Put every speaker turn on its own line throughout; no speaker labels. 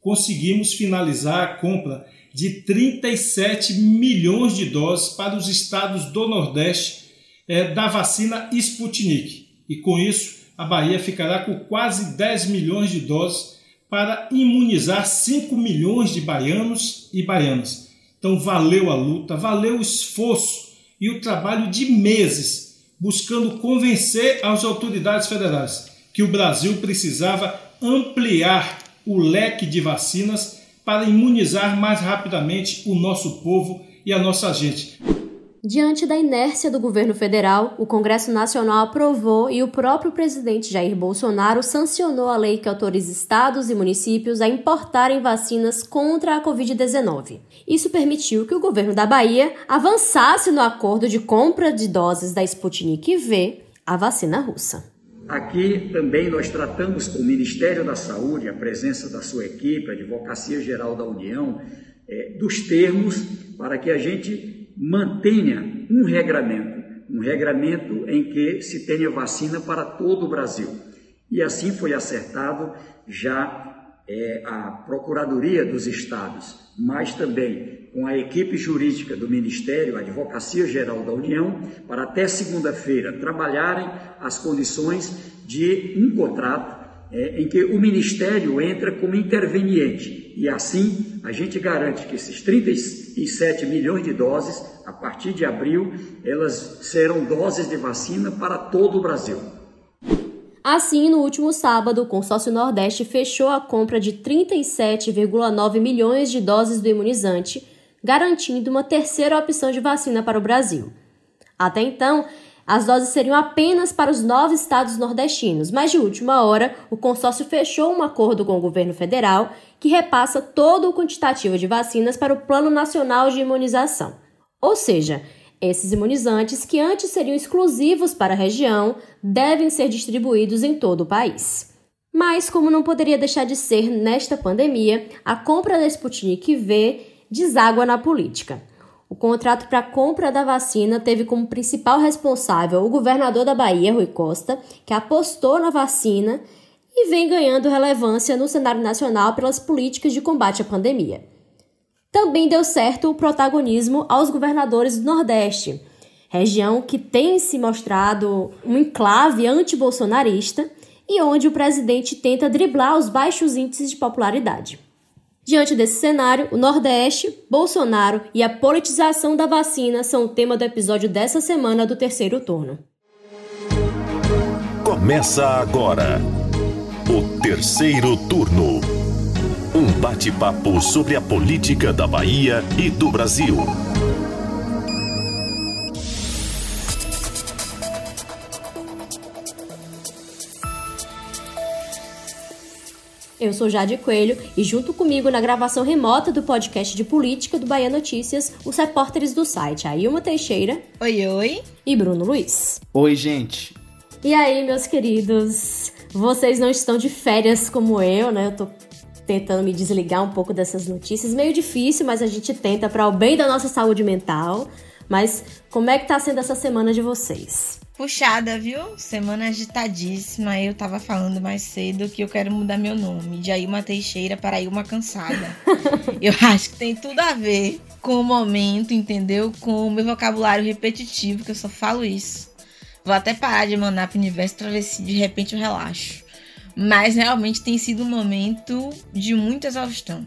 conseguimos finalizar a compra de 37 milhões de doses para os estados do Nordeste é, da vacina Sputnik. E com isso, a Bahia ficará com quase 10 milhões de doses para imunizar 5 milhões de baianos e baianas. Então, valeu a luta, valeu o esforço e o trabalho de meses buscando convencer as autoridades federais que o Brasil precisava ampliar o leque de vacinas para imunizar mais rapidamente o nosso povo e a nossa gente.
Diante da inércia do governo federal, o Congresso Nacional aprovou e o próprio presidente Jair Bolsonaro sancionou a lei que autoriza estados e municípios a importarem vacinas contra a Covid-19. Isso permitiu que o governo da Bahia avançasse no acordo de compra de doses da Sputnik V, a vacina russa.
Aqui também nós tratamos com o Ministério da Saúde, a presença da sua equipe, a Advocacia Geral da União, é, dos termos para que a gente mantenha um regramento, um regramento em que se tenha vacina para todo o Brasil. E assim foi acertado já é, a Procuradoria dos Estados, mas também com a equipe jurídica do Ministério, a Advocacia Geral da União, para até segunda-feira trabalharem as condições de um contrato é, em que o Ministério entra como interveniente e assim a gente garante que esses 37 milhões de doses, a partir de abril, elas serão doses de vacina para todo o Brasil.
Assim, no último sábado, o Consórcio Nordeste fechou a compra de 37,9 milhões de doses do imunizante, garantindo uma terceira opção de vacina para o Brasil. Até então, as doses seriam apenas para os nove estados nordestinos, mas de última hora, o consórcio fechou um acordo com o governo federal que repassa todo o quantitativo de vacinas para o Plano Nacional de Imunização. Ou seja, esses imunizantes, que antes seriam exclusivos para a região, devem ser distribuídos em todo o país. Mas, como não poderia deixar de ser nesta pandemia, a compra da Sputnik V deságua na política. O contrato para compra da vacina teve como principal responsável o governador da Bahia, Rui Costa, que apostou na vacina e vem ganhando relevância no cenário nacional pelas políticas de combate à pandemia. Também deu certo o protagonismo aos governadores do Nordeste, região que tem se mostrado um enclave anti-bolsonarista e onde o presidente tenta driblar os baixos índices de popularidade. Diante desse cenário, o Nordeste, Bolsonaro e a politização da vacina são o tema do episódio dessa semana do terceiro turno.
Começa agora o terceiro turno. Um bate-papo sobre a política da Bahia e do Brasil.
Eu sou Jade Coelho e junto comigo na gravação remota do podcast de política do Bahia Notícias, os repórteres do site Ailma Teixeira.
Oi, oi.
E Bruno Luiz.
Oi, gente.
E aí, meus queridos, vocês não estão de férias como eu, né? Eu tô tentando me desligar um pouco dessas notícias. Meio difícil, mas a gente tenta para o bem da nossa saúde mental. Mas como é que tá sendo essa semana de vocês?
puxada, viu? Semana agitadíssima. Eu tava falando mais cedo que eu quero mudar meu nome de Ailma Teixeira para Ailma Cansada. eu acho que tem tudo a ver com o momento, entendeu? Com o meu vocabulário repetitivo, que eu só falo isso. Vou até parar de mandar pro universo pra ver se de repente eu relaxo. Mas realmente tem sido um momento de muita exaustão.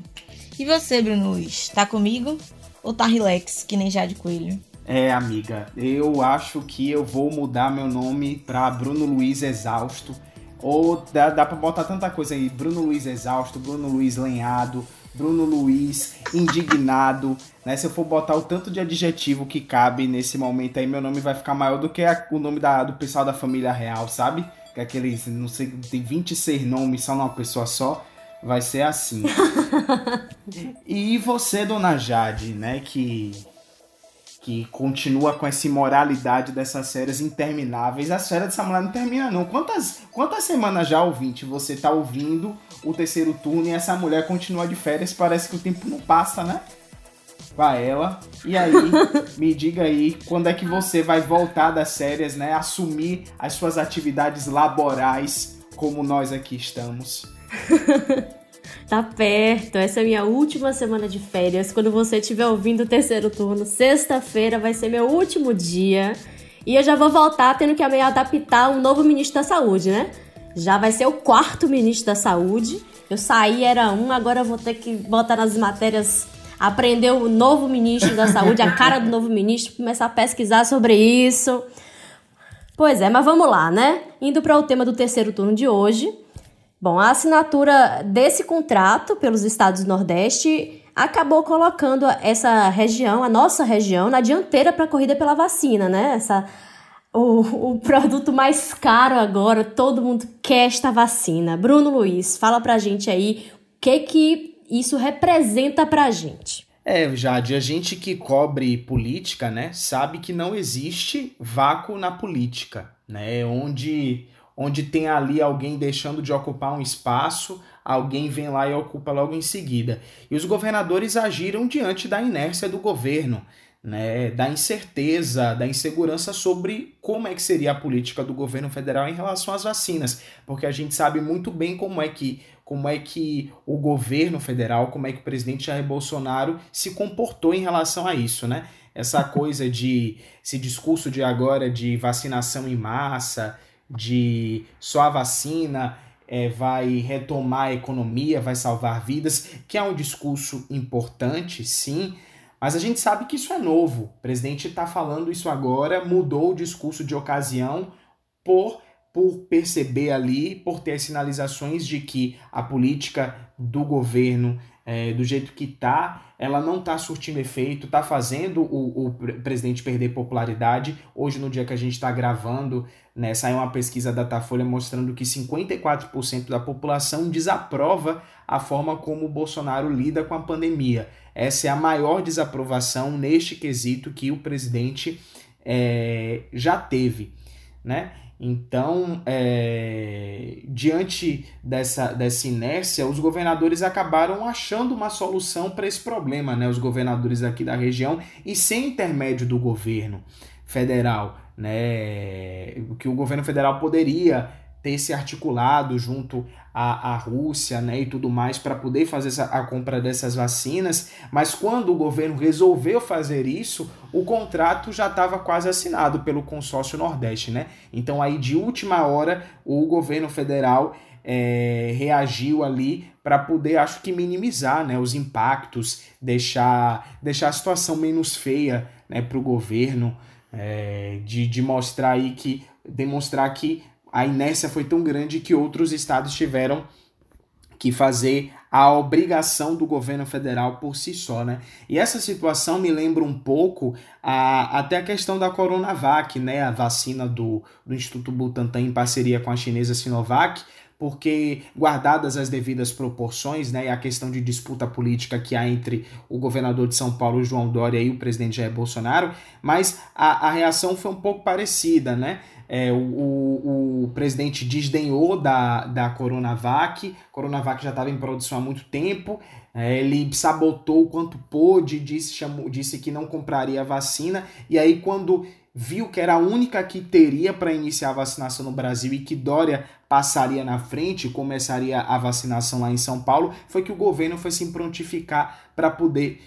E você, Bruno Luiz, tá comigo? Ou tá relax, que nem Jade Coelho?
É, amiga, eu acho que eu vou mudar meu nome pra Bruno Luiz Exausto. Ou dá, dá pra botar tanta coisa aí: Bruno Luiz Exausto, Bruno Luiz Lenhado, Bruno Luiz Indignado. Né? Se eu for botar o tanto de adjetivo que cabe nesse momento aí, meu nome vai ficar maior do que a, o nome da, do pessoal da família real, sabe? Que é aqueles, não sei, tem 26 nomes só numa pessoa só. Vai ser assim. e você, dona Jade, né? Que que continua com essa imoralidade dessas séries intermináveis. A série dessa mulher não termina, não. Quantas, quantas semanas já, ouvinte, você tá ouvindo o terceiro turno e essa mulher continua de férias? Parece que o tempo não passa, né? Pra ela. E aí, me diga aí, quando é que você vai voltar das séries, né? Assumir as suas atividades laborais, como nós aqui estamos.
Tá perto. Essa é a minha última semana de férias. Quando você estiver ouvindo o terceiro turno, sexta-feira vai ser meu último dia. E eu já vou voltar tendo que me adaptar um novo ministro da Saúde, né? Já vai ser o quarto ministro da Saúde. Eu saí, era um, agora eu vou ter que botar nas matérias, aprender o novo ministro da Saúde, a cara do novo ministro, começar a pesquisar sobre isso. Pois é, mas vamos lá, né? Indo para o tema do terceiro turno de hoje. Bom, a assinatura desse contrato pelos estados do Nordeste acabou colocando essa região, a nossa região, na dianteira para a corrida pela vacina, né? Essa, o, o produto mais caro agora, todo mundo quer esta vacina. Bruno Luiz, fala pra gente aí o que que isso representa pra gente.
É, Jade, a gente que cobre política, né, sabe que não existe vácuo na política, né, onde, onde tem ali alguém deixando de ocupar um espaço, alguém vem lá e ocupa logo em seguida. E os governadores agiram diante da inércia do governo, né, da incerteza, da insegurança sobre como é que seria a política do governo federal em relação às vacinas, porque a gente sabe muito bem como é que como é que o governo federal, como é que o presidente Jair Bolsonaro se comportou em relação a isso, né? Essa coisa de esse discurso de agora de vacinação em massa, de só a vacina é, vai retomar a economia, vai salvar vidas, que é um discurso importante, sim, mas a gente sabe que isso é novo. O presidente está falando isso agora, mudou o discurso de ocasião por por perceber ali, por ter sinalizações de que a política do governo, é, do jeito que está, ela não está surtindo efeito, está fazendo o, o presidente perder popularidade. Hoje, no dia que a gente está gravando, né, saiu uma pesquisa da Datafolha mostrando que 54% da população desaprova a forma como o Bolsonaro lida com a pandemia. Essa é a maior desaprovação neste quesito que o presidente é, já teve. Né? Então, é, diante dessa, dessa inércia, os governadores acabaram achando uma solução para esse problema, né? Os governadores aqui da região, e sem intermédio do governo federal, né? Que o governo federal poderia ter se articulado junto à, à Rússia né, e tudo mais para poder fazer essa, a compra dessas vacinas, mas quando o governo resolveu fazer isso, o contrato já estava quase assinado pelo consórcio Nordeste. Né? Então aí de última hora o governo federal é, reagiu ali para poder, acho que, minimizar né, os impactos, deixar, deixar a situação menos feia né, para o governo, é, de, de mostrar aí que demonstrar que a inércia foi tão grande que outros estados tiveram que fazer a obrigação do governo federal por si só, né? E essa situação me lembra um pouco a, até a questão da Coronavac, né? A vacina do, do Instituto Butantan em parceria com a chinesa Sinovac, porque guardadas as devidas proporções, né, e a questão de disputa política que há entre o governador de São Paulo, João Dória, e o presidente Jair Bolsonaro, mas a, a reação foi um pouco parecida, né? É, o, o, presidente desdenhou da, da Coronavac, Coronavac já estava em produção há muito tempo, é, ele sabotou o quanto pôde, disse, chamou, disse que não compraria a vacina, e aí quando viu que era a única que teria para iniciar a vacinação no Brasil e que Dória passaria na frente, começaria a vacinação lá em São Paulo, foi que o governo foi se prontificar para poder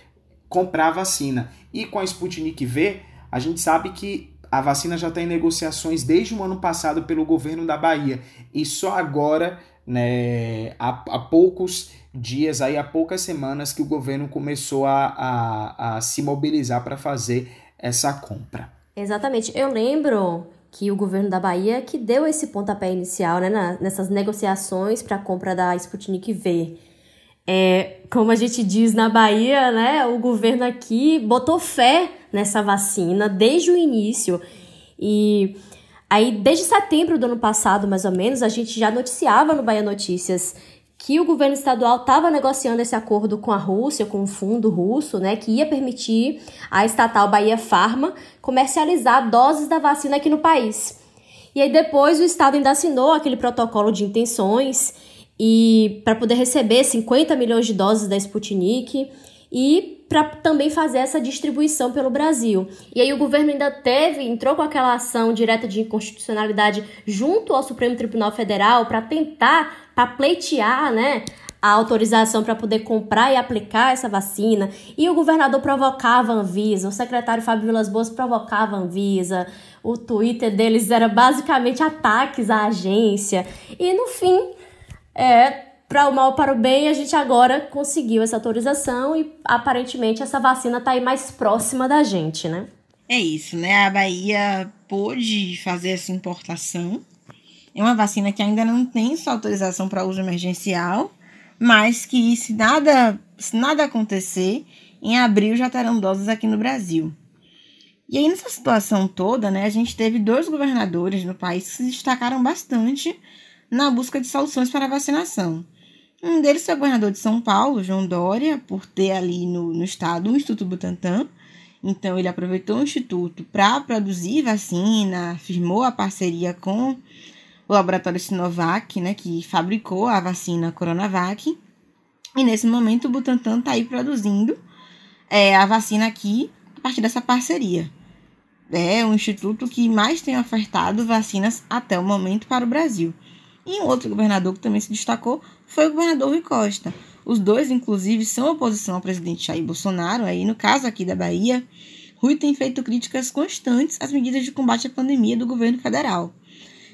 comprar a vacina. E com a Sputnik V, a gente sabe que a vacina já está em negociações desde o ano passado pelo governo da Bahia e só agora, né, há, há poucos dias, aí há poucas semanas que o governo começou a, a, a se mobilizar para fazer essa compra.
Exatamente. Eu lembro que o governo da Bahia que deu esse pontapé inicial né, na, nessas negociações para a compra da Sputnik V. É, como a gente diz na Bahia, né, o governo aqui botou fé nessa vacina desde o início. E aí, desde setembro do ano passado, mais ou menos, a gente já noticiava no Bahia Notícias que o governo estadual estava negociando esse acordo com a Rússia, com o fundo russo, né, que ia permitir a estatal Bahia Pharma comercializar doses da vacina aqui no país. E aí depois o estado ainda assinou aquele protocolo de intenções e para poder receber 50 milhões de doses da Sputnik e para também fazer essa distribuição pelo Brasil. E aí o governo ainda teve, entrou com aquela ação direta de inconstitucionalidade junto ao Supremo Tribunal Federal para tentar, para pleitear, né, a autorização para poder comprar e aplicar essa vacina, e o governador provocava a Anvisa, o secretário Fábio Vilas Boas provocava a Anvisa, o Twitter deles era basicamente ataques à agência, e no fim, é, para o mal para o bem, a gente agora conseguiu essa autorização e aparentemente essa vacina está aí mais próxima da gente, né?
É isso, né? A Bahia pôde fazer essa importação. É uma vacina que ainda não tem sua autorização para uso emergencial, mas que se nada, se nada acontecer, em abril já terão doses aqui no Brasil. E aí, nessa situação toda, né, a gente teve dois governadores no país que se destacaram bastante na busca de soluções para a vacinação. Um deles foi o governador de São Paulo, João Dória, por ter ali no, no estado o Instituto Butantan. Então, ele aproveitou o Instituto para produzir vacina, firmou a parceria com o laboratório Sinovac, né, que fabricou a vacina Coronavac. E nesse momento, o Butantan está aí produzindo é, a vacina aqui a partir dessa parceria. É o instituto que mais tem ofertado vacinas até o momento para o Brasil. E um outro governador que também se destacou foi o governador Rui Costa. Os dois, inclusive, são oposição ao presidente Jair Bolsonaro. Aí, no caso aqui da Bahia, Rui tem feito críticas constantes às medidas de combate à pandemia do governo federal.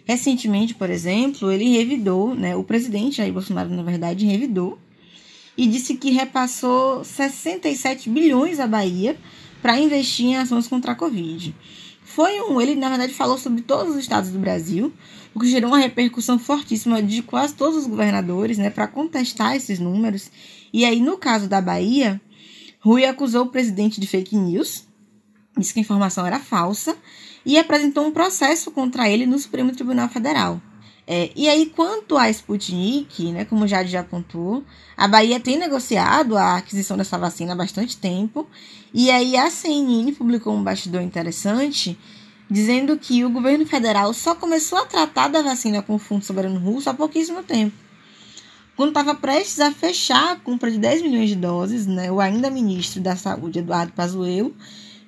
Recentemente, por exemplo, ele revidou, né, o presidente Jair Bolsonaro, na verdade, revidou e disse que repassou 67 bilhões à Bahia para investir em ações contra a Covid. Foi um, ele na verdade falou sobre todos os estados do Brasil, o que gerou uma repercussão fortíssima de quase todos os governadores, né, para contestar esses números. E aí, no caso da Bahia, Rui acusou o presidente de fake news, disse que a informação era falsa e apresentou um processo contra ele no Supremo Tribunal Federal. É, e aí, quanto à Sputnik, né, como já já apontou, a Bahia tem negociado a aquisição dessa vacina há bastante tempo. E aí a CNN publicou um bastidor interessante dizendo que o governo federal só começou a tratar da vacina com o Fundo Soberano Russo há pouquíssimo tempo. Quando estava prestes a fechar a compra de 10 milhões de doses, né, o ainda ministro da Saúde, Eduardo Pazuello,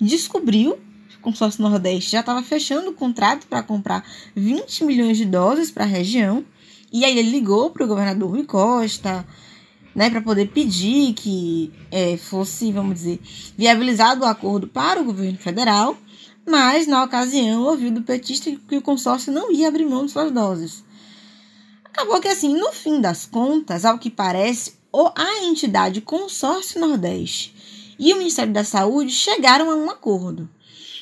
descobriu que o consórcio Nordeste já estava fechando o contrato para comprar 20 milhões de doses para a região. E aí ele ligou para o governador Rui Costa, né, para poder pedir que é, fosse, vamos dizer, viabilizado o acordo para o governo federal mas na ocasião ouviu do petista que o consórcio não ia abrir mão de suas doses. Acabou que assim, no fim das contas, ao que parece, a entidade Consórcio Nordeste e o Ministério da Saúde chegaram a um acordo.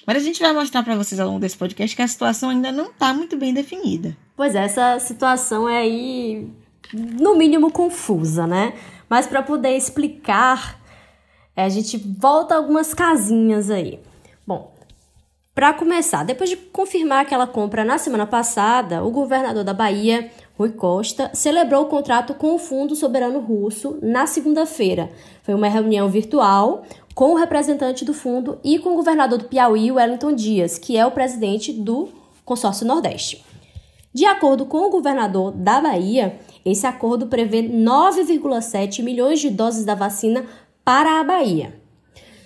Mas a gente vai mostrar para vocês ao longo desse podcast que a situação ainda não está muito bem definida.
Pois é, essa situação é aí, no mínimo, confusa, né? Mas para poder explicar, a gente volta algumas casinhas aí. Para começar, depois de confirmar aquela compra na semana passada, o governador da Bahia, Rui Costa, celebrou o contrato com o Fundo Soberano Russo na segunda-feira. Foi uma reunião virtual com o representante do fundo e com o governador do Piauí, Wellington Dias, que é o presidente do Consórcio Nordeste. De acordo com o governador da Bahia, esse acordo prevê 9,7 milhões de doses da vacina para a Bahia.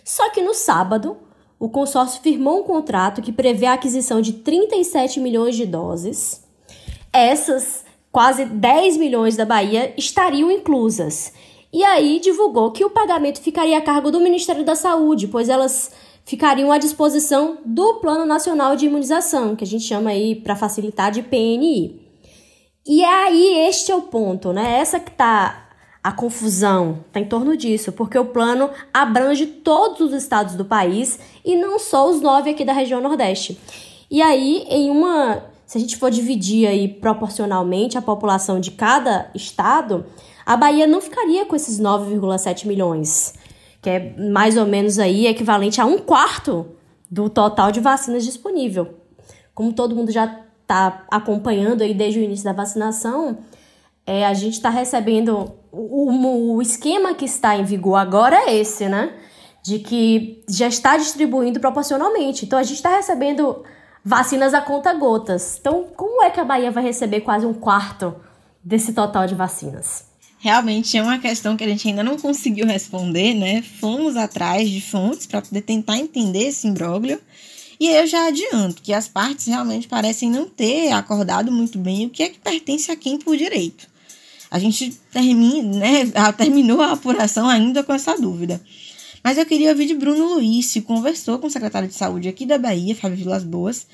Só que no sábado, o consórcio firmou um contrato que prevê a aquisição de 37 milhões de doses. Essas quase 10 milhões da Bahia estariam inclusas. E aí divulgou que o pagamento ficaria a cargo do Ministério da Saúde, pois elas ficariam à disposição do Plano Nacional de Imunização, que a gente chama aí para facilitar de PNI. E aí este é o ponto, né? Essa que tá a confusão está em torno disso, porque o plano abrange todos os estados do país e não só os nove aqui da região Nordeste. E aí, em uma. Se a gente for dividir aí proporcionalmente a população de cada estado, a Bahia não ficaria com esses 9,7 milhões, que é mais ou menos aí equivalente a um quarto do total de vacinas disponível. Como todo mundo já está acompanhando aí desde o início da vacinação, é, a gente está recebendo o, o esquema que está em vigor agora é esse, né? De que já está distribuindo proporcionalmente. Então a gente está recebendo vacinas a conta gotas. Então, como é que a Bahia vai receber quase um quarto desse total de vacinas?
Realmente é uma questão que a gente ainda não conseguiu responder, né? Fomos atrás de fontes para poder tentar entender esse imbróglio. E eu já adianto que as partes realmente parecem não ter acordado muito bem o que é que pertence a quem por direito. A gente termine, né, terminou a apuração ainda com essa dúvida. Mas eu queria ouvir de Bruno Luiz, que conversou com o secretário de saúde aqui da Bahia, Fábio Vilas Boas,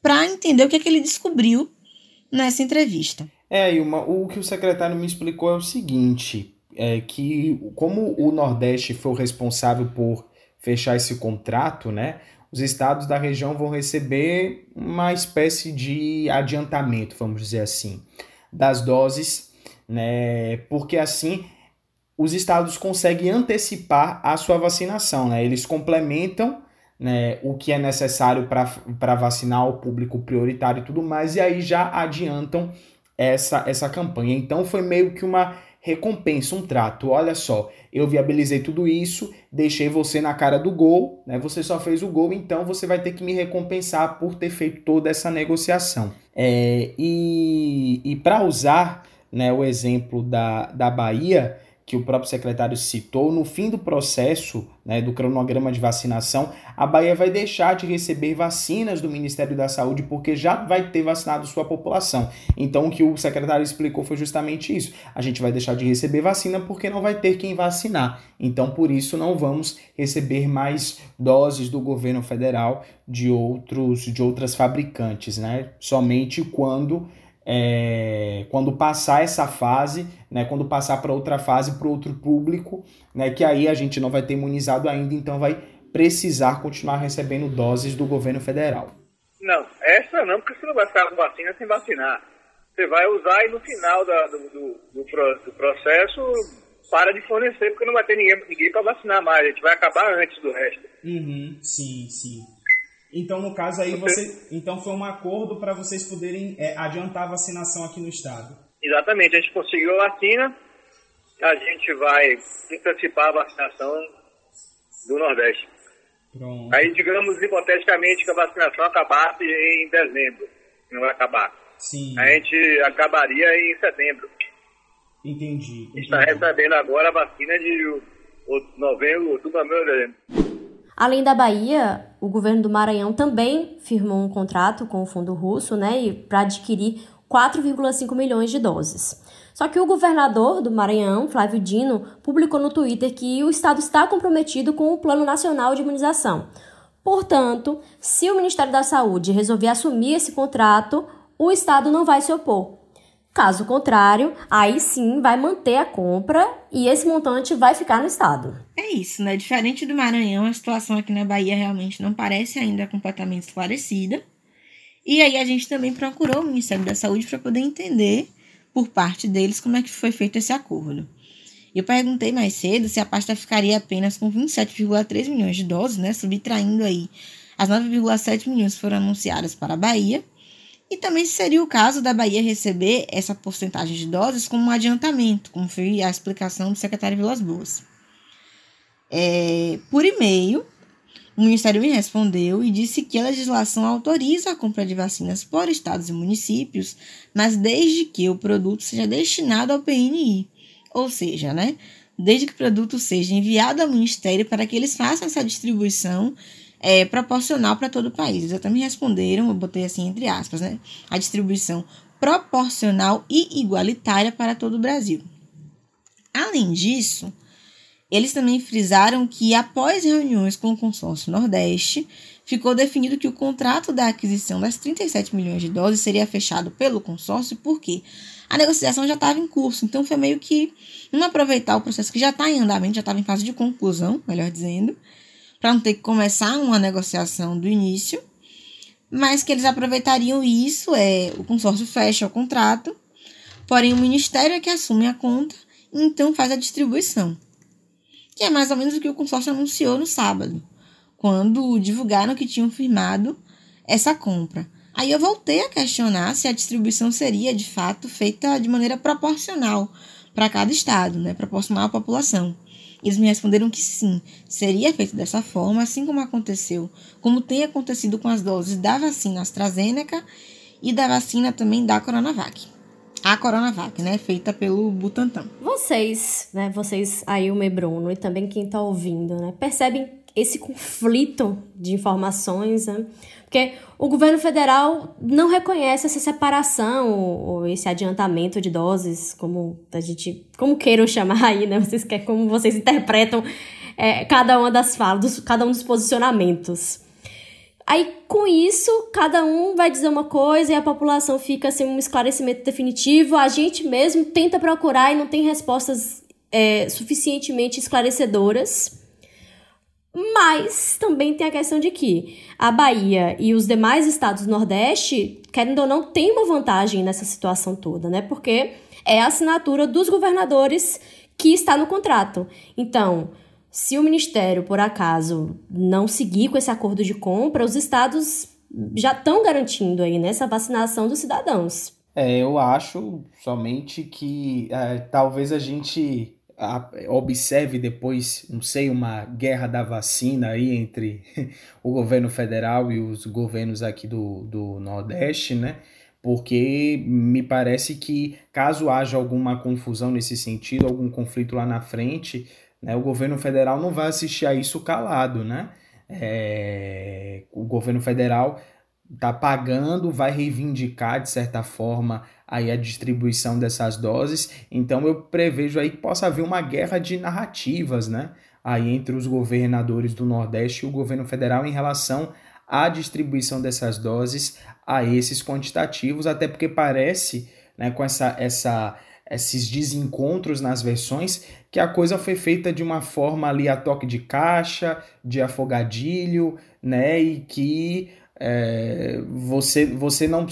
para entender o que, é que ele descobriu nessa entrevista.
É, Ilma, o que o secretário me explicou é o seguinte: é que como o Nordeste foi o responsável por fechar esse contrato, né? Os estados da região vão receber uma espécie de adiantamento, vamos dizer assim, das doses, né? Porque assim os estados conseguem antecipar a sua vacinação, né? Eles complementam né, o que é necessário para vacinar o público prioritário e tudo mais, e aí já adiantam essa, essa campanha. Então foi meio que uma recompensa, um trato. Olha só, eu viabilizei tudo isso, deixei você na cara do gol, né? Você só fez o gol, então você vai ter que me recompensar por ter feito toda essa negociação. É, e e para usar né, o exemplo da, da Bahia, que o próprio secretário citou, no fim do processo né, do cronograma de vacinação, a Bahia vai deixar de receber vacinas do Ministério da Saúde porque já vai ter vacinado sua população. Então, o que o secretário explicou foi justamente isso. A gente vai deixar de receber vacina porque não vai ter quem vacinar. Então, por isso, não vamos receber mais doses do governo federal de outros de outras fabricantes, né? Somente quando é, quando passar essa fase, né, quando passar para outra fase, para outro público, né, que aí a gente não vai ter imunizado ainda, então vai precisar continuar recebendo doses do governo federal.
Não, essa não, porque você não vai ficar com vacina sem vacinar. Você vai usar e no final da, do, do, do, do, processo para de fornecer, porque não vai ter ninguém, ninguém para vacinar mais. A gente vai acabar antes do resto.
Uhum, sim, sim. Então, no caso aí, você, então foi um acordo para vocês poderem é, adiantar a vacinação aqui no estado.
Exatamente, a gente conseguiu a vacina, a gente vai antecipar a vacinação do Nordeste. Pronto. Aí, digamos hipoteticamente que a vacinação acabasse em dezembro, não vai acabar.
Sim.
A gente acabaria em setembro.
Entendi. entendi.
A gente está recebendo agora a vacina de novembro, outubro, novembro, dezembro.
Além da Bahia, o governo do Maranhão também firmou um contrato com o fundo russo, né, para adquirir 4,5 milhões de doses. Só que o governador do Maranhão, Flávio Dino, publicou no Twitter que o estado está comprometido com o Plano Nacional de Imunização. Portanto, se o Ministério da Saúde resolver assumir esse contrato, o estado não vai se opor. Caso contrário, aí sim vai manter a compra e esse montante vai ficar no estado.
É isso, né? Diferente do Maranhão, a situação aqui na Bahia realmente não parece ainda completamente esclarecida. E aí a gente também procurou o Ministério da Saúde para poder entender por parte deles como é que foi feito esse acordo. Eu perguntei mais cedo se a pasta ficaria apenas com 27,3 milhões de doses, né, subtraindo aí as 9,7 milhões que foram anunciadas para a Bahia e também seria o caso da Bahia receber essa porcentagem de doses como um adiantamento, como foi a explicação do secretário Vilas Boas. É, por e-mail, o Ministério me respondeu e disse que a legislação autoriza a compra de vacinas por estados e municípios, mas desde que o produto seja destinado ao PNI, ou seja, né, desde que o produto seja enviado ao Ministério para que eles façam essa distribuição é, proporcional para todo o país. Eles até me responderam, eu botei assim entre aspas, né? A distribuição proporcional e igualitária para todo o Brasil. Além disso, eles também frisaram que, após reuniões com o consórcio Nordeste, ficou definido que o contrato da aquisição das 37 milhões de doses seria fechado pelo consórcio, porque a negociação já estava em curso. Então, foi meio que não aproveitar o processo que já está em andamento, já estava em fase de conclusão, melhor dizendo, para não ter que começar uma negociação do início, mas que eles aproveitariam isso, é o consórcio fecha o contrato, porém o ministério é que assume a conta e então faz a distribuição. Que é mais ou menos o que o consórcio anunciou no sábado, quando divulgaram que tinham firmado essa compra. Aí eu voltei a questionar se a distribuição seria de fato feita de maneira proporcional para cada estado, né, proporcional à população. Eles me responderam que sim, seria feito dessa forma, assim como aconteceu, como tem acontecido com as doses da vacina AstraZeneca e da vacina também da Coronavac. A Coronavac, né, feita pelo Butantan.
Vocês, né, vocês aí o Mebruno e também quem tá ouvindo, né, percebem esse conflito de informações, né? Porque o governo federal não reconhece essa separação ou, esse adiantamento de doses, como a gente, como queiram chamar aí, né? Vocês querem, como vocês interpretam é, cada uma das falas, cada um dos posicionamentos. Aí, com isso, cada um vai dizer uma coisa e a população fica sem um esclarecimento definitivo. A gente mesmo tenta procurar e não tem respostas é, suficientemente esclarecedoras. Mas também tem a questão de que a Bahia e os demais estados do Nordeste, querendo ou não, tem uma vantagem nessa situação toda, né? Porque é a assinatura dos governadores que está no contrato. Então, se o Ministério, por acaso, não seguir com esse acordo de compra, os estados já estão garantindo aí nessa né, vacinação dos cidadãos.
É, eu acho somente que é, talvez a gente observe depois, não sei, uma guerra da vacina aí entre o governo federal e os governos aqui do, do Nordeste, né? Porque me parece que caso haja alguma confusão nesse sentido, algum conflito lá na frente, né, o governo federal não vai assistir a isso calado, né? É, o governo federal está pagando, vai reivindicar de certa forma aí a distribuição dessas doses. Então eu prevejo aí que possa haver uma guerra de narrativas, né? Aí entre os governadores do Nordeste e o governo federal em relação à distribuição dessas doses a esses quantitativos, até porque parece, né, com essa, essa esses desencontros nas versões, que a coisa foi feita de uma forma ali a toque de caixa, de afogadilho, né? E que é, você, você não.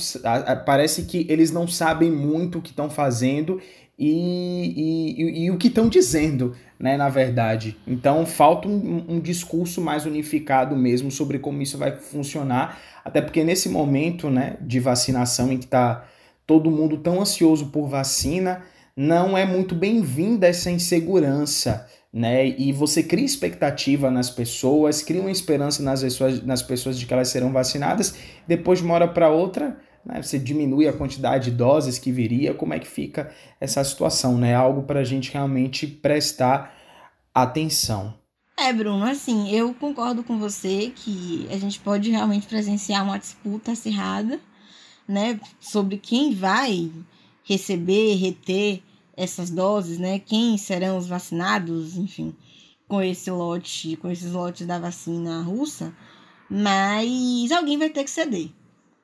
Parece que eles não sabem muito o que estão fazendo e, e, e, o que estão dizendo, né, na verdade. Então falta um, um, discurso mais unificado mesmo sobre como isso vai funcionar, até porque nesse momento né, de vacinação em que está todo mundo tão ansioso por vacina, não é muito bem-vinda essa insegurança né? E você cria expectativa nas pessoas, cria uma esperança nas pessoas, nas pessoas de que elas serão vacinadas, depois de uma hora para outra, né, você diminui a quantidade de doses que viria, como é que fica essa situação, né? Algo para a gente realmente prestar atenção.
É, Bruno, assim, eu concordo com você que a gente pode realmente presenciar uma disputa acirrada, né, sobre quem vai receber, reter essas doses, né? Quem serão os vacinados, enfim, com esse lote, com esses lotes da vacina russa, mas alguém vai ter que ceder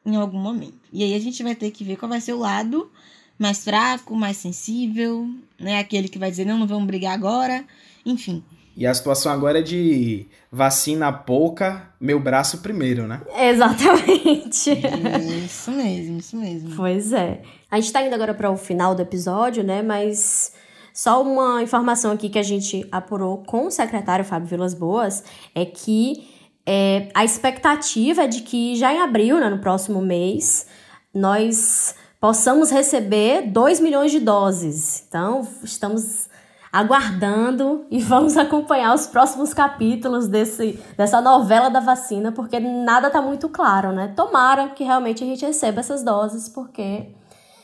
em algum momento. E aí a gente vai ter que ver qual vai ser o lado mais fraco, mais sensível, né? Aquele que vai dizer não, não vamos brigar agora, enfim.
E a situação agora é de vacina pouca, meu braço primeiro, né?
Exatamente.
Isso mesmo, isso mesmo.
Pois é. A gente tá indo agora para o final do episódio, né? Mas só uma informação aqui que a gente apurou com o secretário Fábio Vilas Boas é que é, a expectativa é de que já em abril, né, no próximo mês, nós possamos receber 2 milhões de doses. Então, estamos aguardando e vamos acompanhar os próximos capítulos desse, dessa novela da vacina, porque nada está muito claro, né? Tomara que realmente a gente receba essas doses, porque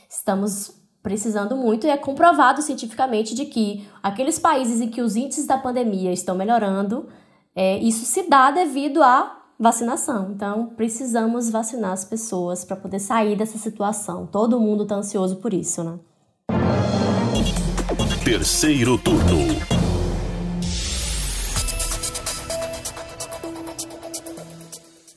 estamos precisando muito e é comprovado cientificamente de que aqueles países em que os índices da pandemia estão melhorando, é, isso se dá devido à vacinação. Então, precisamos vacinar as pessoas para poder sair dessa situação. Todo mundo está ansioso por isso, né?
Terceiro turno.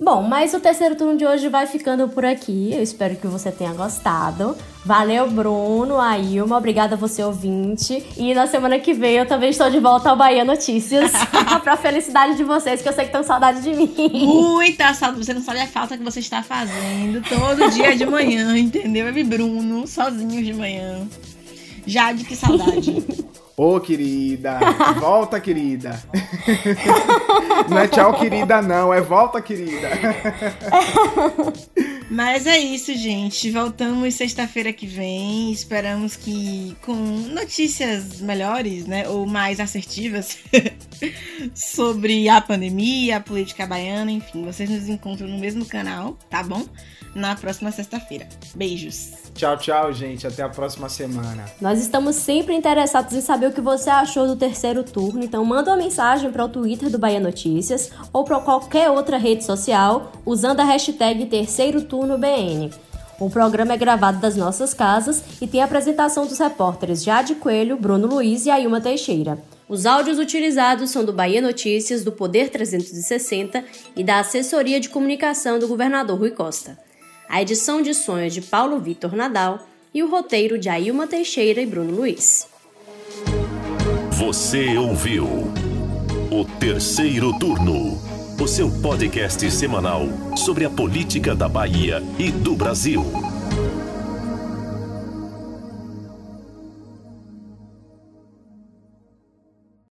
Bom, mas o terceiro turno de hoje vai ficando por aqui. Eu espero que você tenha gostado. Valeu, Bruno, Ailma, obrigada a você, ouvinte. E na semana que vem eu também estou de volta ao Bahia Notícias. pra felicidade de vocês, que eu sei que estão saudade de mim.
Muita saudade. Você não sabe a falta que você está fazendo todo dia de manhã, entendeu? Eu e Bruno, sozinhos de manhã. Jade, que saudade.
Ô, oh, querida, volta, querida. não é tchau, querida, não, é volta, querida.
Mas é isso, gente. Voltamos sexta-feira que vem. Esperamos que com notícias melhores, né? Ou mais assertivas sobre a pandemia, a política baiana, enfim. Vocês nos encontram no mesmo canal, tá bom? Na próxima sexta-feira. Beijos.
Tchau, tchau, gente. Até a próxima semana.
Nós estamos sempre interessados em saber o que você achou do terceiro turno, então manda uma mensagem para o Twitter do Bahia Notícias ou para qualquer outra rede social usando a hashtag Terceiro Turno BN. O programa é gravado das nossas casas e tem a apresentação dos repórteres Jade Coelho, Bruno Luiz e Ailma Teixeira. Os áudios utilizados são do Bahia Notícias, do Poder 360 e da Assessoria de Comunicação do governador Rui Costa. A edição de sonhos de Paulo Vitor Nadal e o roteiro de Ailma Teixeira e Bruno Luiz.
Você ouviu o terceiro turno, o seu podcast semanal sobre a política da Bahia e do Brasil.